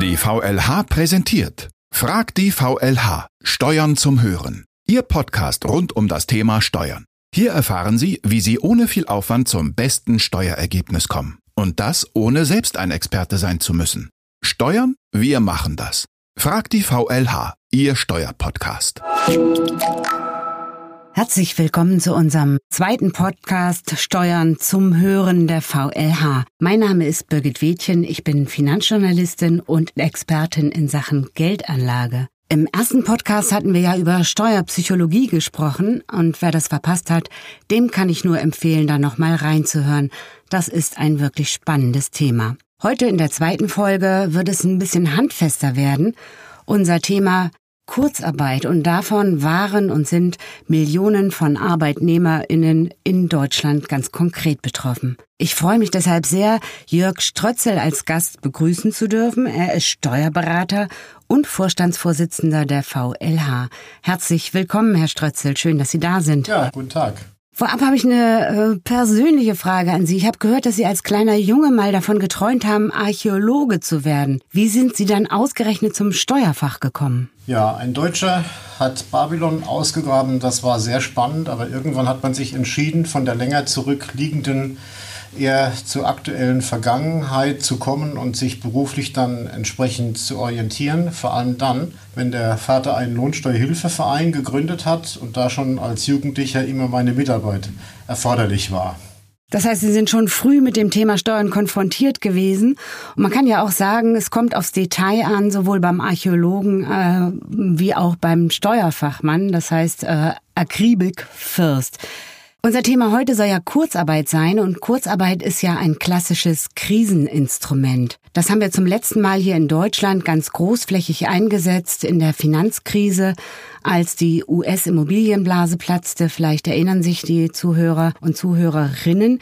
Die VLH präsentiert Frag die VLH Steuern zum Hören. Ihr Podcast rund um das Thema Steuern. Hier erfahren Sie, wie Sie ohne viel Aufwand zum besten Steuerergebnis kommen. Und das ohne selbst ein Experte sein zu müssen. Steuern? Wir machen das. Frag die VLH, Ihr Steuerpodcast. Herzlich willkommen zu unserem zweiten Podcast Steuern zum Hören der VLH. Mein Name ist Birgit Wädchen, ich bin Finanzjournalistin und Expertin in Sachen Geldanlage. Im ersten Podcast hatten wir ja über Steuerpsychologie gesprochen und wer das verpasst hat, dem kann ich nur empfehlen, da nochmal reinzuhören. Das ist ein wirklich spannendes Thema. Heute in der zweiten Folge wird es ein bisschen handfester werden. Unser Thema Kurzarbeit und davon waren und sind Millionen von Arbeitnehmerinnen in Deutschland ganz konkret betroffen. Ich freue mich deshalb sehr, Jörg Strötzel als Gast begrüßen zu dürfen. Er ist Steuerberater und Vorstandsvorsitzender der VLH. Herzlich willkommen, Herr Strötzel. Schön, dass Sie da sind. Ja, guten Tag. Vorab habe ich eine äh, persönliche Frage an Sie. Ich habe gehört, dass Sie als kleiner Junge mal davon geträumt haben, Archäologe zu werden. Wie sind Sie dann ausgerechnet zum Steuerfach gekommen? Ja, ein Deutscher hat Babylon ausgegraben. Das war sehr spannend, aber irgendwann hat man sich entschieden, von der länger zurückliegenden eher zur aktuellen Vergangenheit zu kommen und sich beruflich dann entsprechend zu orientieren. Vor allem dann, wenn der Vater einen Lohnsteuerhilfeverein gegründet hat und da schon als Jugendlicher immer meine Mitarbeit erforderlich war. Das heißt, Sie sind schon früh mit dem Thema Steuern konfrontiert gewesen. Und man kann ja auch sagen, es kommt aufs Detail an, sowohl beim Archäologen äh, wie auch beim Steuerfachmann. Das heißt, äh, Akribik first. Unser Thema heute soll ja Kurzarbeit sein und Kurzarbeit ist ja ein klassisches Kriseninstrument. Das haben wir zum letzten Mal hier in Deutschland ganz großflächig eingesetzt in der Finanzkrise, als die US-Immobilienblase platzte. Vielleicht erinnern sich die Zuhörer und Zuhörerinnen.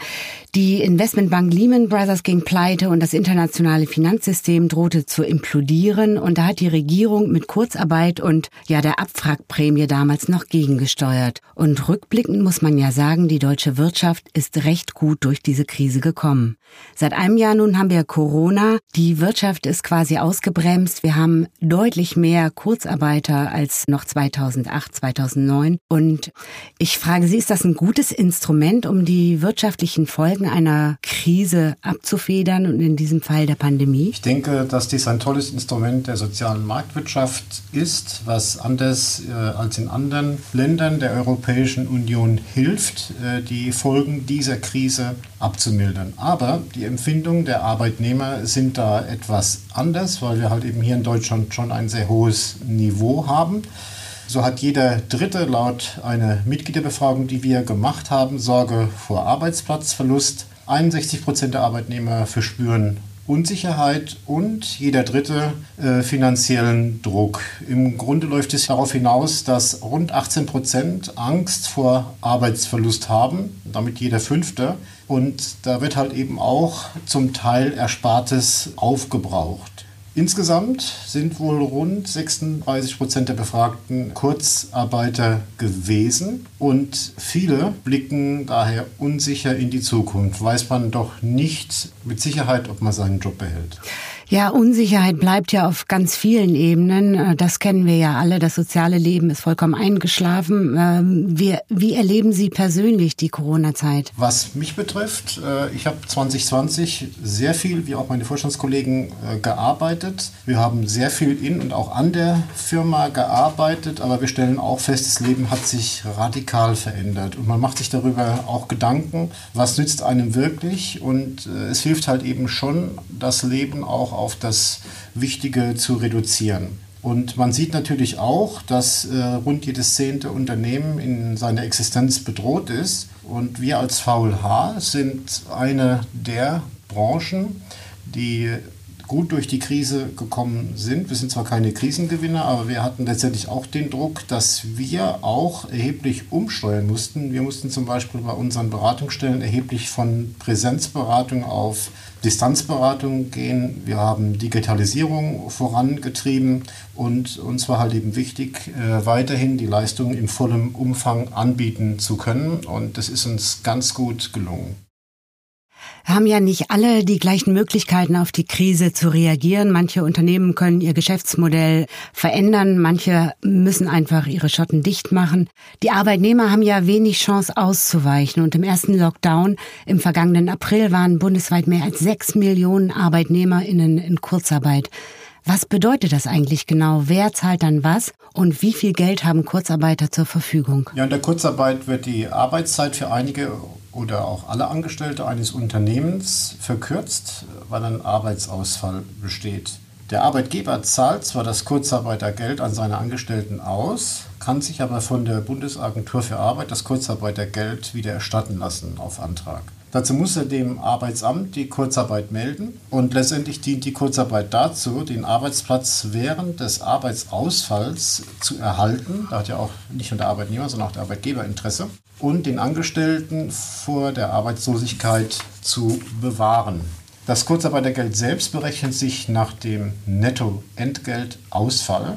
Die Investmentbank Lehman Brothers ging pleite und das internationale Finanzsystem drohte zu implodieren. Und da hat die Regierung mit Kurzarbeit und ja der Abwrackprämie damals noch gegengesteuert. Und rückblickend muss man ja sagen, die deutsche Wirtschaft ist recht gut durch diese Krise gekommen. Seit einem Jahr nun haben wir Corona. Die Wirtschaft ist quasi ausgebremst. Wir haben deutlich mehr Kurzarbeiter als noch 2008, 2009. Und ich frage Sie, ist das ein gutes Instrument, um die wirtschaftlichen Folgen einer Krise abzufedern und in diesem Fall der Pandemie? Ich denke, dass dies ein tolles Instrument der sozialen Marktwirtschaft ist, was anders äh, als in anderen Ländern der Europäischen Union hilft, äh, die Folgen dieser Krise abzumildern. Aber die Empfindungen der Arbeitnehmer sind da etwas anders, weil wir halt eben hier in Deutschland schon ein sehr hohes Niveau haben. So hat jeder Dritte laut einer Mitgliederbefragung, die wir gemacht haben, Sorge vor Arbeitsplatzverlust. 61 Prozent der Arbeitnehmer verspüren Unsicherheit und jeder Dritte äh, finanziellen Druck. Im Grunde läuft es darauf hinaus, dass rund 18 Prozent Angst vor Arbeitsverlust haben, damit jeder Fünfte. Und da wird halt eben auch zum Teil Erspartes aufgebraucht. Insgesamt sind wohl rund 36 Prozent der Befragten Kurzarbeiter gewesen und viele blicken daher unsicher in die Zukunft. Weiß man doch nicht mit Sicherheit, ob man seinen Job behält. Ja, Unsicherheit bleibt ja auf ganz vielen Ebenen. Äh, das kennen wir ja alle. Das soziale Leben ist vollkommen eingeschlafen. Ähm, wie, wie erleben Sie persönlich die Corona-Zeit? Was mich betrifft, äh, ich habe 2020 sehr viel, wie auch meine Vorstandskollegen, äh, gearbeitet. Wir haben sehr viel in und auch an der Firma gearbeitet, aber wir stellen auch fest, das Leben hat sich radikal verändert. Und man macht sich darüber auch Gedanken, was nützt einem wirklich. Und es hilft halt eben schon, das Leben auch auf das Wichtige zu reduzieren. Und man sieht natürlich auch, dass äh, rund jedes zehnte Unternehmen in seiner Existenz bedroht ist. Und wir als VLH sind eine der Branchen, die gut durch die Krise gekommen sind. Wir sind zwar keine Krisengewinner, aber wir hatten letztendlich auch den Druck, dass wir auch erheblich umsteuern mussten. Wir mussten zum Beispiel bei unseren Beratungsstellen erheblich von Präsenzberatung auf Distanzberatung gehen. Wir haben Digitalisierung vorangetrieben und uns war halt eben wichtig, äh, weiterhin die Leistungen in vollem Umfang anbieten zu können. Und das ist uns ganz gut gelungen. Haben ja nicht alle die gleichen Möglichkeiten auf die Krise zu reagieren. Manche Unternehmen können ihr Geschäftsmodell verändern, manche müssen einfach ihre Schotten dicht machen. Die Arbeitnehmer haben ja wenig Chance auszuweichen und im ersten Lockdown im vergangenen April waren bundesweit mehr als sechs Millionen Arbeitnehmerinnen in Kurzarbeit. Was bedeutet das eigentlich genau? Wer zahlt dann was und wie viel Geld haben Kurzarbeiter zur Verfügung? Ja, in der Kurzarbeit wird die Arbeitszeit für einige oder auch alle Angestellte eines Unternehmens verkürzt, weil ein Arbeitsausfall besteht. Der Arbeitgeber zahlt zwar das Kurzarbeitergeld an seine Angestellten aus, kann sich aber von der Bundesagentur für Arbeit das Kurzarbeitergeld wieder erstatten lassen auf Antrag. Dazu muss er dem Arbeitsamt die Kurzarbeit melden und letztendlich dient die Kurzarbeit dazu, den Arbeitsplatz während des Arbeitsausfalls zu erhalten. Da hat ja auch nicht nur der Arbeitnehmer, sondern auch der Arbeitgeber Interesse und den Angestellten vor der Arbeitslosigkeit zu bewahren. Das Kurzarbeitergeld selbst berechnet sich nach dem Nettoentgeltausfall.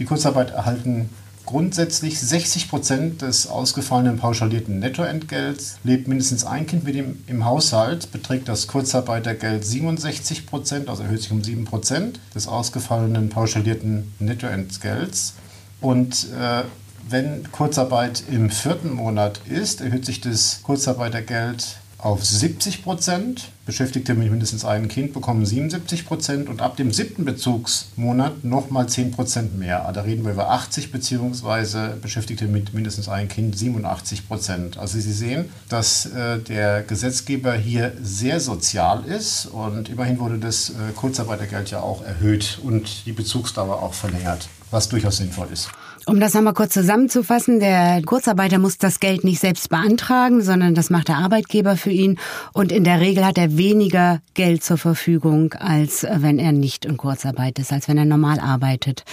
Die Kurzarbeit erhalten grundsätzlich 60 Prozent des ausgefallenen pauschalierten Nettoentgelts. Lebt mindestens ein Kind mit ihm im Haushalt, beträgt das Kurzarbeitergeld 67 Prozent, also erhöht sich um 7 Prozent des ausgefallenen pauschalierten Nettoentgelts. Und äh, wenn Kurzarbeit im vierten Monat ist, erhöht sich das Kurzarbeitergeld auf 70 Prozent. Beschäftigte mit mindestens einem Kind bekommen 77 Prozent und ab dem siebten Bezugsmonat nochmal 10 Prozent mehr. Also da reden wir über 80 beziehungsweise Beschäftigte mit mindestens einem Kind 87 Prozent. Also Sie sehen, dass äh, der Gesetzgeber hier sehr sozial ist und immerhin wurde das äh, Kurzarbeitergeld ja auch erhöht und die Bezugsdauer auch verlängert, was durchaus sinnvoll ist. Um das nochmal kurz zusammenzufassen, der Kurzarbeiter muss das Geld nicht selbst beantragen, sondern das macht der Arbeitgeber für ihn. Und in der Regel hat er weniger Geld zur Verfügung, als wenn er nicht in Kurzarbeit ist, als wenn er normal arbeitet.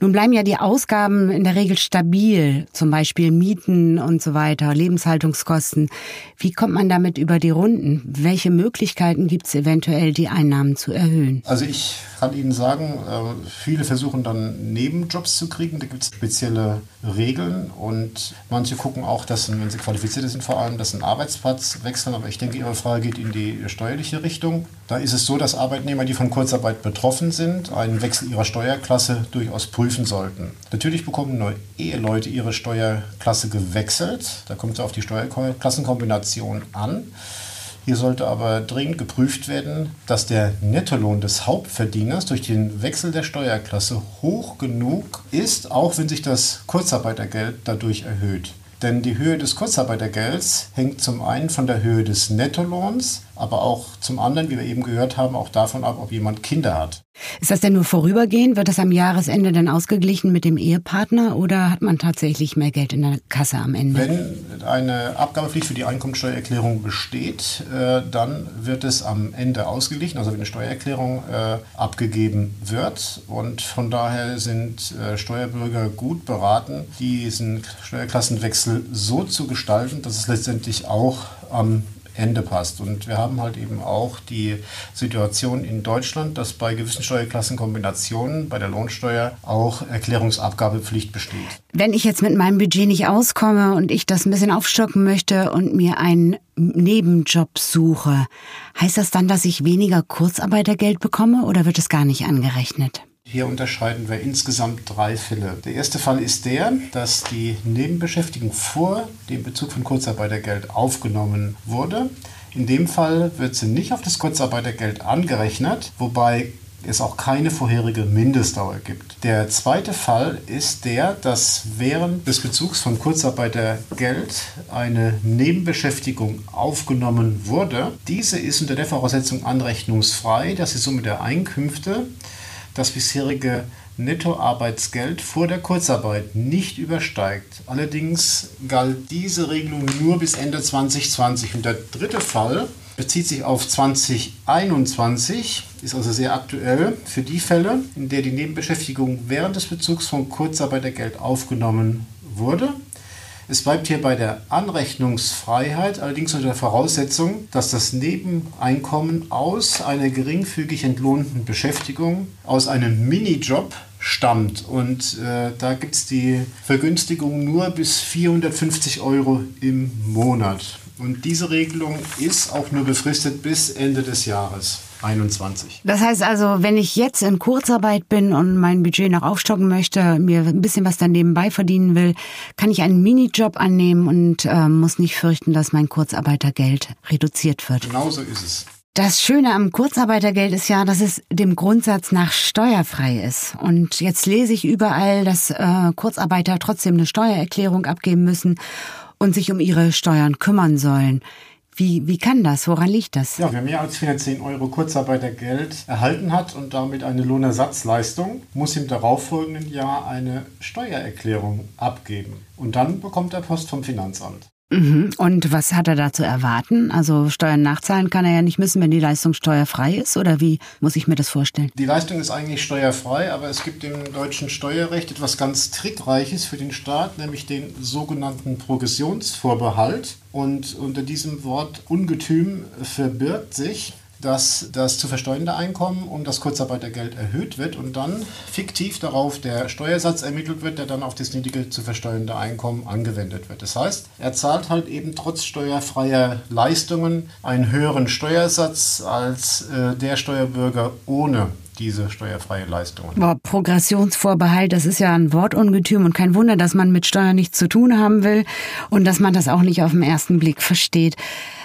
Nun bleiben ja die Ausgaben in der Regel stabil, zum Beispiel Mieten und so weiter, Lebenshaltungskosten. Wie kommt man damit über die Runden? Welche Möglichkeiten gibt es eventuell, die Einnahmen zu erhöhen? Also ich kann Ihnen sagen, äh, viele versuchen dann Nebenjobs zu kriegen. Da gibt spezielle Regeln und manche gucken auch, dass, wenn sie qualifiziert sind, vor allem, dass ein Arbeitsplatz wechseln. Aber ich denke, Ihre Frage geht in die steuerliche Richtung. Da ist es so, dass Arbeitnehmer, die von Kurzarbeit betroffen sind, einen Wechsel ihrer Steuerklasse durchaus prüfen sollten. Natürlich bekommen nur Eheleute ihre Steuerklasse gewechselt. Da kommt es auf die Steuerklassenkombination an. Hier sollte aber dringend geprüft werden, dass der Nettolohn des Hauptverdieners durch den Wechsel der Steuerklasse hoch genug ist, auch wenn sich das Kurzarbeitergeld dadurch erhöht. Denn die Höhe des Kurzarbeitergelds hängt zum einen von der Höhe des Nettolohns, aber auch zum anderen, wie wir eben gehört haben, auch davon ab, ob jemand Kinder hat. Ist das denn nur vorübergehend? Wird das am Jahresende dann ausgeglichen mit dem Ehepartner oder hat man tatsächlich mehr Geld in der Kasse am Ende? Wenn eine Abgabepflicht für die Einkommensteuererklärung besteht, äh, dann wird es am Ende ausgeglichen, also wenn eine Steuererklärung äh, abgegeben wird. Und von daher sind äh, Steuerbürger gut beraten, diesen Steuerklassenwechsel so zu gestalten, dass es letztendlich auch am Ende passt. Und wir haben halt eben auch die Situation in Deutschland, dass bei gewissen Steuerklassenkombinationen bei der Lohnsteuer auch Erklärungsabgabepflicht besteht. Wenn ich jetzt mit meinem Budget nicht auskomme und ich das ein bisschen aufstocken möchte und mir einen Nebenjob suche, heißt das dann, dass ich weniger Kurzarbeitergeld bekomme oder wird es gar nicht angerechnet? Hier unterscheiden wir insgesamt drei Fälle. Der erste Fall ist der, dass die Nebenbeschäftigung vor dem Bezug von Kurzarbeitergeld aufgenommen wurde. In dem Fall wird sie nicht auf das Kurzarbeitergeld angerechnet, wobei es auch keine vorherige Mindestdauer gibt. Der zweite Fall ist der, dass während des Bezugs von Kurzarbeitergeld eine Nebenbeschäftigung aufgenommen wurde. Diese ist unter der Voraussetzung anrechnungsfrei, dass die Summe der Einkünfte das bisherige Nettoarbeitsgeld vor der Kurzarbeit nicht übersteigt. Allerdings galt diese Regelung nur bis Ende 2020. Und der dritte Fall bezieht sich auf 2021, ist also sehr aktuell für die Fälle, in der die Nebenbeschäftigung während des Bezugs von Kurzarbeitergeld aufgenommen wurde es bleibt hier bei der Anrechnungsfreiheit, allerdings unter der Voraussetzung, dass das Nebeneinkommen aus einer geringfügig entlohnten Beschäftigung, aus einem Minijob stammt. Und äh, da gibt es die Vergünstigung nur bis 450 Euro im Monat. Und diese Regelung ist auch nur befristet bis Ende des Jahres 21. Das heißt also, wenn ich jetzt in Kurzarbeit bin und mein Budget noch aufstocken möchte, mir ein bisschen was dann nebenbei verdienen will, kann ich einen Minijob annehmen und äh, muss nicht fürchten, dass mein Kurzarbeitergeld reduziert wird. Genauso ist es. Das Schöne am Kurzarbeitergeld ist ja, dass es dem Grundsatz nach steuerfrei ist. Und jetzt lese ich überall, dass äh, Kurzarbeiter trotzdem eine Steuererklärung abgeben müssen und sich um ihre Steuern kümmern sollen. Wie, wie kann das? Woran liegt das? Ja, wer mehr als 410 Euro Kurzarbeitergeld erhalten hat und damit eine Lohnersatzleistung, muss im darauffolgenden Jahr eine Steuererklärung abgeben. Und dann bekommt er Post vom Finanzamt. Mhm. Und was hat er da zu erwarten? Also Steuern nachzahlen kann er ja nicht müssen, wenn die Leistung steuerfrei ist? Oder wie muss ich mir das vorstellen? Die Leistung ist eigentlich steuerfrei, aber es gibt im deutschen Steuerrecht etwas ganz Trickreiches für den Staat, nämlich den sogenannten Progressionsvorbehalt. Und unter diesem Wort Ungetüm verbirgt sich, dass das zu versteuernde Einkommen um das Kurzarbeitergeld erhöht wird und dann fiktiv darauf der Steuersatz ermittelt wird, der dann auf das niedrige zu versteuernde Einkommen angewendet wird. Das heißt, er zahlt halt eben trotz steuerfreier Leistungen einen höheren Steuersatz als äh, der Steuerbürger ohne diese steuerfreie Leistung. Boah, Progressionsvorbehalt, das ist ja ein Wortungetüm und kein Wunder, dass man mit Steuern nichts zu tun haben will und dass man das auch nicht auf den ersten Blick versteht.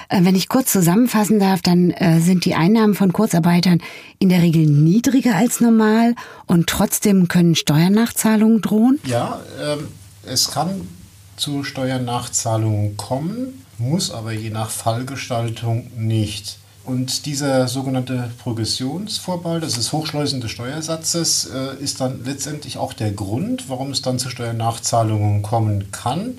Äh, wenn ich kurz zusammenfassen darf, dann äh, sind die Einnahmen von Kurzarbeitern in der Regel niedriger als normal und trotzdem können Steuernachzahlungen drohen? Ja, ähm, es kann zu Steuernachzahlungen kommen, muss aber je nach Fallgestaltung nicht. Und dieser sogenannte Progressionsvorbehalt, das ist Hochschleusen des Steuersatzes, äh, ist dann letztendlich auch der Grund, warum es dann zu Steuernachzahlungen kommen kann.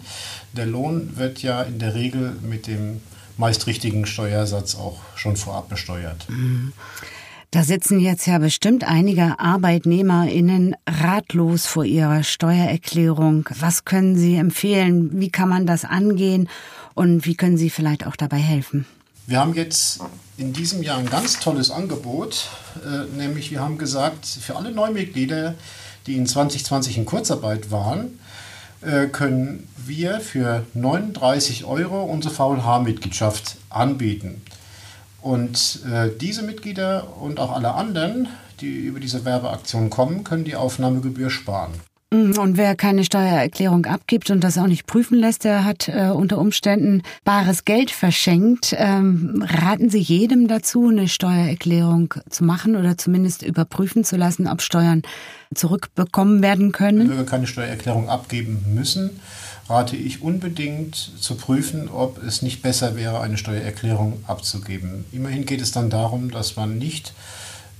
Der Lohn wird ja in der Regel mit dem meist richtigen Steuersatz auch schon vorab besteuert. Da sitzen jetzt ja bestimmt einige ArbeitnehmerInnen ratlos vor ihrer Steuererklärung. Was können Sie empfehlen? Wie kann man das angehen? Und wie können Sie vielleicht auch dabei helfen? Wir haben jetzt in diesem Jahr ein ganz tolles Angebot, äh, nämlich wir haben gesagt, für alle Neumitglieder, die in 2020 in Kurzarbeit waren, können wir für 39 Euro unsere VLH-Mitgliedschaft anbieten. Und äh, diese Mitglieder und auch alle anderen, die über diese Werbeaktion kommen, können die Aufnahmegebühr sparen. Mm, und wer keine Steuererklärung abgibt und das auch nicht prüfen lässt, der hat äh, unter Umständen bares Geld verschenkt. Ähm, raten Sie jedem dazu, eine Steuererklärung zu machen oder zumindest überprüfen zu lassen, ob Steuern zurückbekommen werden können? Wenn Bürger keine Steuererklärung abgeben müssen, rate ich unbedingt zu prüfen, ob es nicht besser wäre, eine Steuererklärung abzugeben. Immerhin geht es dann darum, dass man nicht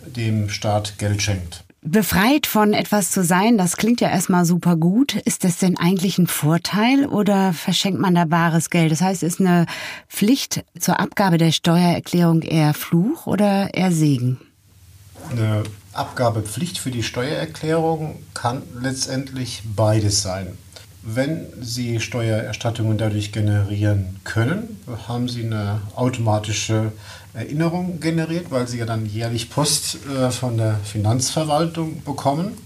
dem Staat Geld schenkt. Befreit von etwas zu sein, das klingt ja erstmal super gut. Ist das denn eigentlich ein Vorteil oder verschenkt man da bares Geld? Das heißt, ist eine Pflicht zur Abgabe der Steuererklärung eher Fluch oder eher Segen? Eine Abgabepflicht für die Steuererklärung kann letztendlich beides sein. Wenn Sie Steuererstattungen dadurch generieren können, haben Sie eine automatische Erinnerung generiert, weil Sie ja dann jährlich Post äh, von der Finanzverwaltung bekommen.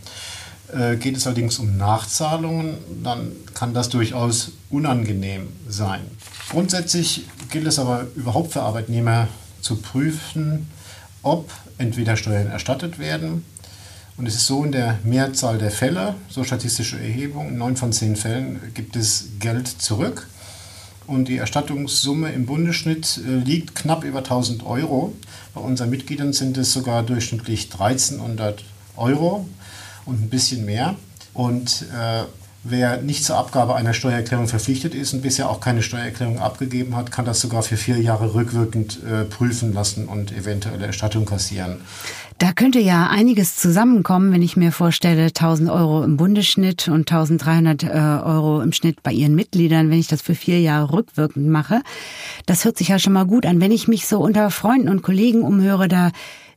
Äh, geht es allerdings um Nachzahlungen, dann kann das durchaus unangenehm sein. Grundsätzlich gilt es aber überhaupt für Arbeitnehmer zu prüfen, ob entweder Steuern erstattet werden und es ist so in der Mehrzahl der Fälle, so statistische Erhebung, in neun von zehn Fällen gibt es Geld zurück. Und die Erstattungssumme im Bundesschnitt äh, liegt knapp über 1000 Euro. Bei unseren Mitgliedern sind es sogar durchschnittlich 1300 Euro und ein bisschen mehr. Und äh, wer nicht zur Abgabe einer Steuererklärung verpflichtet ist und bisher auch keine Steuererklärung abgegeben hat, kann das sogar für vier Jahre rückwirkend äh, prüfen lassen und eventuelle Erstattung kassieren. Da könnte ja einiges zusammenkommen, wenn ich mir vorstelle, 1000 Euro im Bundesschnitt und 1300 äh, Euro im Schnitt bei Ihren Mitgliedern, wenn ich das für vier Jahre rückwirkend mache. Das hört sich ja schon mal gut an. Wenn ich mich so unter Freunden und Kollegen umhöre, da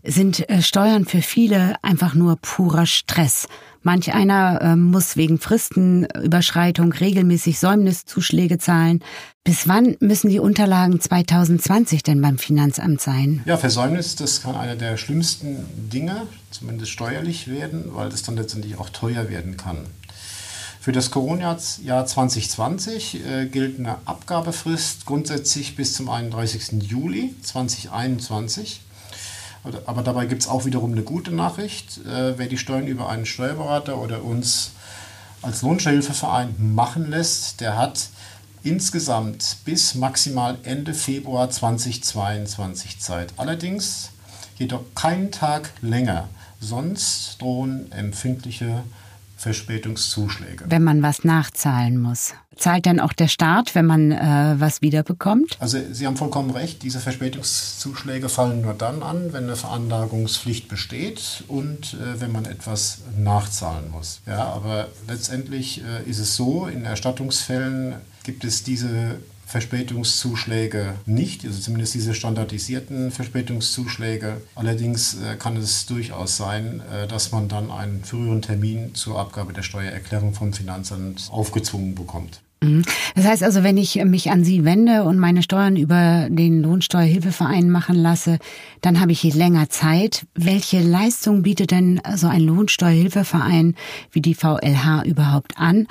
sind äh, Steuern für viele einfach nur purer Stress. Manch einer äh, muss wegen Fristenüberschreitung regelmäßig Säumniszuschläge zahlen. Bis wann müssen die Unterlagen 2020 denn beim Finanzamt sein? Ja, Versäumnis, das kann einer der schlimmsten Dinge, zumindest steuerlich werden, weil das dann letztendlich auch teuer werden kann. Für das Corona-Jahr 2020 äh, gilt eine Abgabefrist grundsätzlich bis zum 31. Juli 2021. Aber dabei gibt es auch wiederum eine gute Nachricht. Äh, wer die Steuern über einen Steuerberater oder uns als Lohnsteuerhilfeverein machen lässt, der hat insgesamt bis maximal Ende Februar 2022 Zeit. Allerdings jedoch keinen Tag länger. Sonst drohen empfindliche Verspätungszuschläge. Wenn man was nachzahlen muss. Zahlt dann auch der Staat, wenn man äh, was wiederbekommt? Also Sie haben vollkommen recht, diese Verspätungszuschläge fallen nur dann an, wenn eine Veranlagungspflicht besteht und äh, wenn man etwas nachzahlen muss. Ja, aber letztendlich äh, ist es so, in Erstattungsfällen gibt es diese Verspätungszuschläge nicht, also zumindest diese standardisierten Verspätungszuschläge. Allerdings äh, kann es durchaus sein, äh, dass man dann einen früheren Termin zur Abgabe der Steuererklärung vom Finanzamt aufgezwungen bekommt. Mhm. Das heißt also, wenn ich mich an Sie wende und meine Steuern über den Lohnsteuerhilfeverein machen lasse, dann habe ich länger Zeit. Welche Leistung bietet denn so ein Lohnsteuerhilfeverein wie die VLH überhaupt an?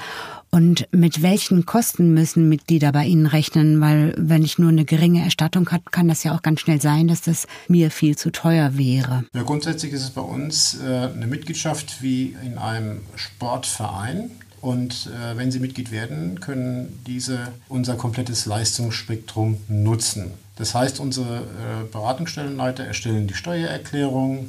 Und mit welchen Kosten müssen Mitglieder bei Ihnen rechnen? Weil wenn ich nur eine geringe Erstattung habe, kann das ja auch ganz schnell sein, dass das mir viel zu teuer wäre. Ja, grundsätzlich ist es bei uns äh, eine Mitgliedschaft wie in einem Sportverein. Und äh, wenn Sie Mitglied werden, können diese unser komplettes Leistungsspektrum nutzen. Das heißt, unsere äh, Beratungsstellenleiter erstellen die Steuererklärung,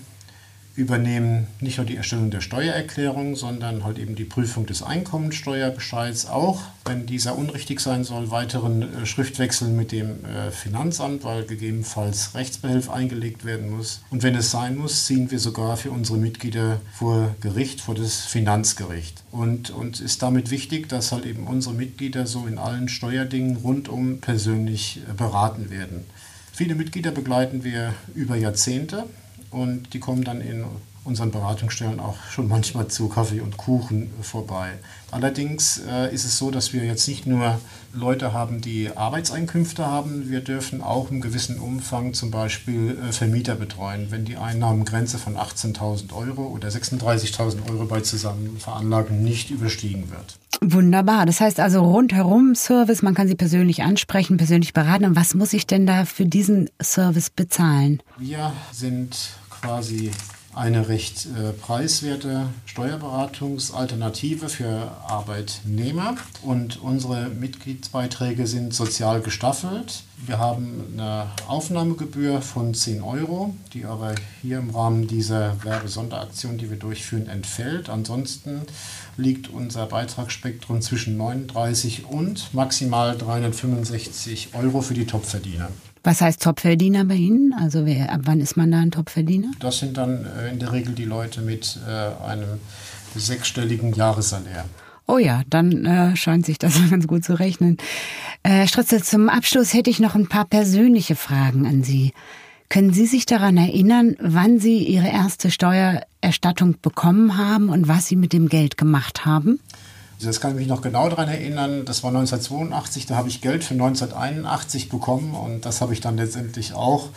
übernehmen nicht nur die Erstellung der Steuererklärung, sondern halt eben die Prüfung des Einkommensteuerbescheids auch, wenn dieser unrichtig sein soll, weiteren äh, Schriftwechsel mit dem äh, Finanzamt, weil gegebenenfalls Rechtsbehelf eingelegt werden muss. Und wenn es sein muss, ziehen wir sogar für unsere Mitglieder vor Gericht, vor das Finanzgericht. Und uns ist damit wichtig, dass halt eben unsere Mitglieder so in allen Steuerdingen rundum persönlich äh, beraten werden. Viele Mitglieder begleiten wir über Jahrzehnte und die kommen dann in unseren Beratungsstellen auch schon manchmal zu Kaffee und Kuchen vorbei. Allerdings äh, ist es so, dass wir jetzt nicht nur Leute haben, die Arbeitseinkünfte haben, wir dürfen auch im gewissen Umfang zum Beispiel äh, Vermieter betreuen, wenn die Einnahmengrenze von 18.000 Euro oder 36.000 Euro bei Zusammenveranlagen nicht überstiegen wird. Wunderbar. Das heißt also rundherum Service, man kann sie persönlich ansprechen, persönlich beraten. Und was muss ich denn da für diesen Service bezahlen? Wir sind quasi eine recht äh, preiswerte Steuerberatungsalternative für Arbeitnehmer. Und unsere Mitgliedsbeiträge sind sozial gestaffelt. Wir haben eine Aufnahmegebühr von 10 Euro, die aber hier im Rahmen dieser Werbesonderaktion, die wir durchführen, entfällt. Ansonsten liegt unser Beitragsspektrum zwischen 39 und maximal 365 Euro für die Topverdiener. Was heißt Topverdiener bei Ihnen? Also wer, ab wann ist man da ein Topverdiener? Das sind dann äh, in der Regel die Leute mit äh, einem sechsstelligen Jahressalär. Oh ja, dann äh, scheint sich das ganz gut zu rechnen. Äh, Stritze, zum Abschluss hätte ich noch ein paar persönliche Fragen an Sie. Können Sie sich daran erinnern, wann Sie Ihre erste Steuererstattung bekommen haben und was Sie mit dem Geld gemacht haben? Das kann ich mich noch genau daran erinnern. Das war 1982, da habe ich Geld für 1981 bekommen und das habe ich dann letztendlich auch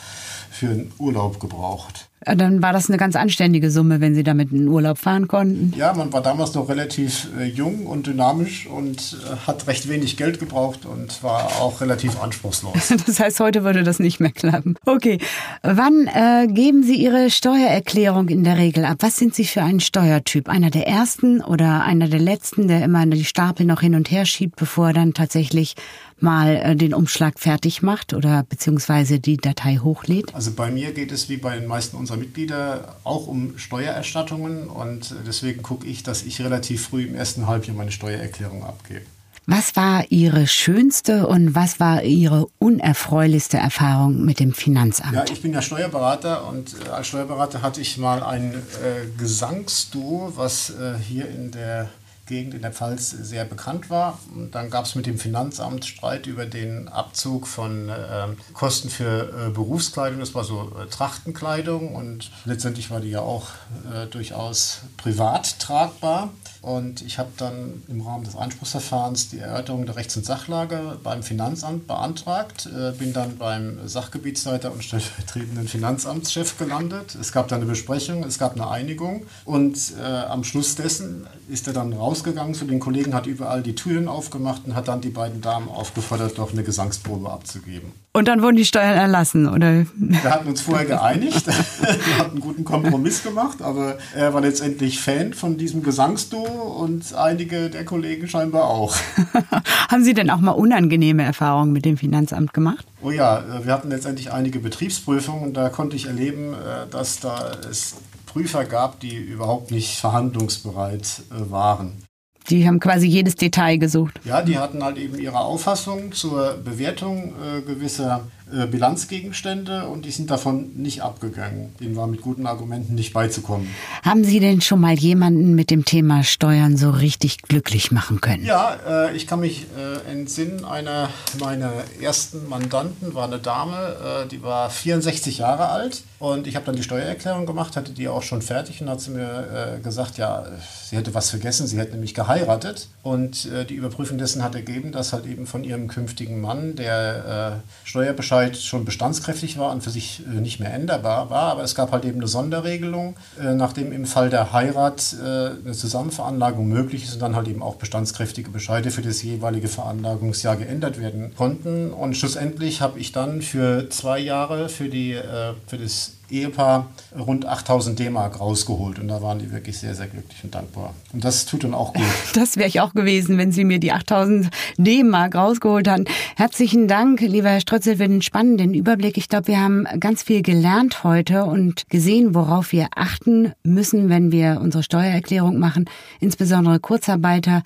für einen Urlaub gebraucht. Dann war das eine ganz anständige Summe, wenn Sie damit in den Urlaub fahren konnten. Ja, man war damals noch relativ äh, jung und dynamisch und äh, hat recht wenig Geld gebraucht und war auch relativ anspruchslos. Das heißt, heute würde das nicht mehr klappen. Okay, wann äh, geben Sie Ihre Steuererklärung in der Regel ab? Was sind Sie für ein Steuertyp? Einer der ersten oder einer der letzten, der immer die Stapel noch hin und her schiebt, bevor er dann tatsächlich mal äh, den Umschlag fertig macht oder beziehungsweise die Datei hochlädt? Also bei mir geht es wie bei den meisten unserer Mitglieder auch um Steuererstattungen und deswegen gucke ich, dass ich relativ früh im ersten Halbjahr meine Steuererklärung abgebe. Was war Ihre schönste und was war Ihre unerfreulichste Erfahrung mit dem Finanzamt? Ja, ich bin ja Steuerberater und äh, als Steuerberater hatte ich mal ein äh, Gesangsduo, was äh, hier in der Gegend in der Pfalz sehr bekannt war. Und dann gab es mit dem Finanzamt Streit über den Abzug von äh, Kosten für äh, Berufskleidung. Das war so äh, Trachtenkleidung und letztendlich war die ja auch äh, durchaus privat tragbar. Und ich habe dann im Rahmen des Einspruchsverfahrens die Erörterung der Rechts- und Sachlage beim Finanzamt beantragt, äh, bin dann beim Sachgebietsleiter und stellvertretenden Finanzamtschef gelandet. Es gab dann eine Besprechung, es gab eine Einigung und äh, am Schluss dessen ist er dann raus rausgegangen zu den Kollegen, hat überall die Türen aufgemacht und hat dann die beiden Damen aufgefordert, doch eine Gesangsprobe abzugeben. Und dann wurden die Steuern erlassen, oder? Wir hatten uns vorher geeinigt. Wir hatten einen guten Kompromiss gemacht, aber er war letztendlich Fan von diesem Gesangsduo und einige der Kollegen scheinbar auch. Haben Sie denn auch mal unangenehme Erfahrungen mit dem Finanzamt gemacht? Oh ja, äh, wir hatten letztendlich einige Betriebsprüfungen und da konnte ich erleben, äh, dass da es Prüfer gab, die überhaupt nicht verhandlungsbereit äh, waren. Die haben quasi jedes Detail gesucht. Ja, die hatten halt eben ihre Auffassung zur Bewertung äh, gewisser äh, Bilanzgegenstände und die sind davon nicht abgegangen. Denen war mit guten Argumenten nicht beizukommen. Haben Sie denn schon mal jemanden mit dem Thema Steuern so richtig glücklich machen können? Ja, äh, ich kann mich äh, entsinnen, einer meiner ersten Mandanten war eine Dame, äh, die war 64 Jahre alt und ich habe dann die Steuererklärung gemacht, hatte die auch schon fertig und hat sie mir äh, gesagt, ja, sie hätte was vergessen, sie hätte nämlich geheiratet und die Überprüfung dessen hat ergeben, dass halt eben von ihrem künftigen Mann der Steuerbescheid Bescheid schon bestandskräftig war und für sich äh, nicht mehr änderbar war. Aber es gab halt eben eine Sonderregelung, äh, nachdem im Fall der Heirat äh, eine Zusammenveranlagung möglich ist und dann halt eben auch bestandskräftige Bescheide für das jeweilige Veranlagungsjahr geändert werden konnten. Und schlussendlich habe ich dann für zwei Jahre für, die, für das Ehepaar rund 8000 D-Mark rausgeholt und da waren die wirklich sehr, sehr glücklich und dankbar. Und das tut dann auch gut. Das wäre ich auch gewesen, wenn Sie mir die 8000 D-Mark rausgeholt haben. Herzlichen Dank, lieber Herr Strötzel, für den spannenden Überblick. Ich glaube, wir haben ganz viel gelernt heute und gesehen, worauf wir achten müssen, wenn wir unsere Steuererklärung machen, insbesondere Kurzarbeiter.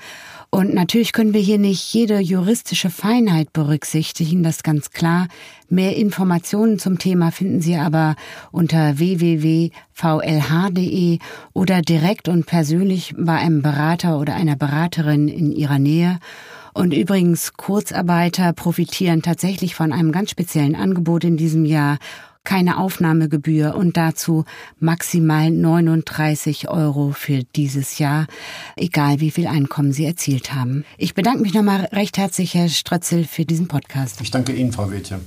Und natürlich können wir hier nicht jede juristische Feinheit berücksichtigen, das ist ganz klar. Mehr Informationen zum Thema finden Sie aber unter www.vlh.de oder direkt und persönlich bei einem Berater oder einer Beraterin in Ihrer Nähe. Und übrigens, Kurzarbeiter profitieren tatsächlich von einem ganz speziellen Angebot in diesem Jahr keine Aufnahmegebühr und dazu maximal 39 Euro für dieses Jahr, egal wie viel Einkommen Sie erzielt haben. Ich bedanke mich nochmal recht herzlich, Herr Strötzel, für diesen Podcast. Ich danke Ihnen, Frau Wetje.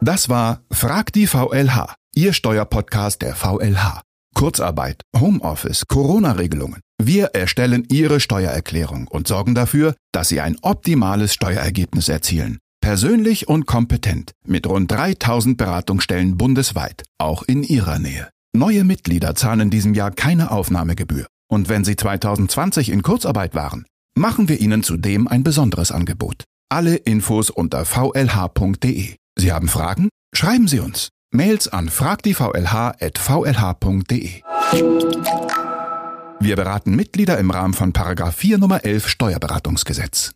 Das war Frag die VLH, Ihr Steuerpodcast der VLH. Kurzarbeit, Homeoffice, Corona-Regelungen. Wir erstellen Ihre Steuererklärung und sorgen dafür, dass Sie ein optimales Steuerergebnis erzielen. Persönlich und kompetent, mit rund 3000 Beratungsstellen bundesweit, auch in Ihrer Nähe. Neue Mitglieder zahlen in diesem Jahr keine Aufnahmegebühr. Und wenn Sie 2020 in Kurzarbeit waren, machen wir Ihnen zudem ein besonderes Angebot. Alle Infos unter vlh.de. Sie haben Fragen? Schreiben Sie uns. Mails an fragdievlh.vlh.de. Wir beraten Mitglieder im Rahmen von Paragraph 4 Nummer 11 Steuerberatungsgesetz.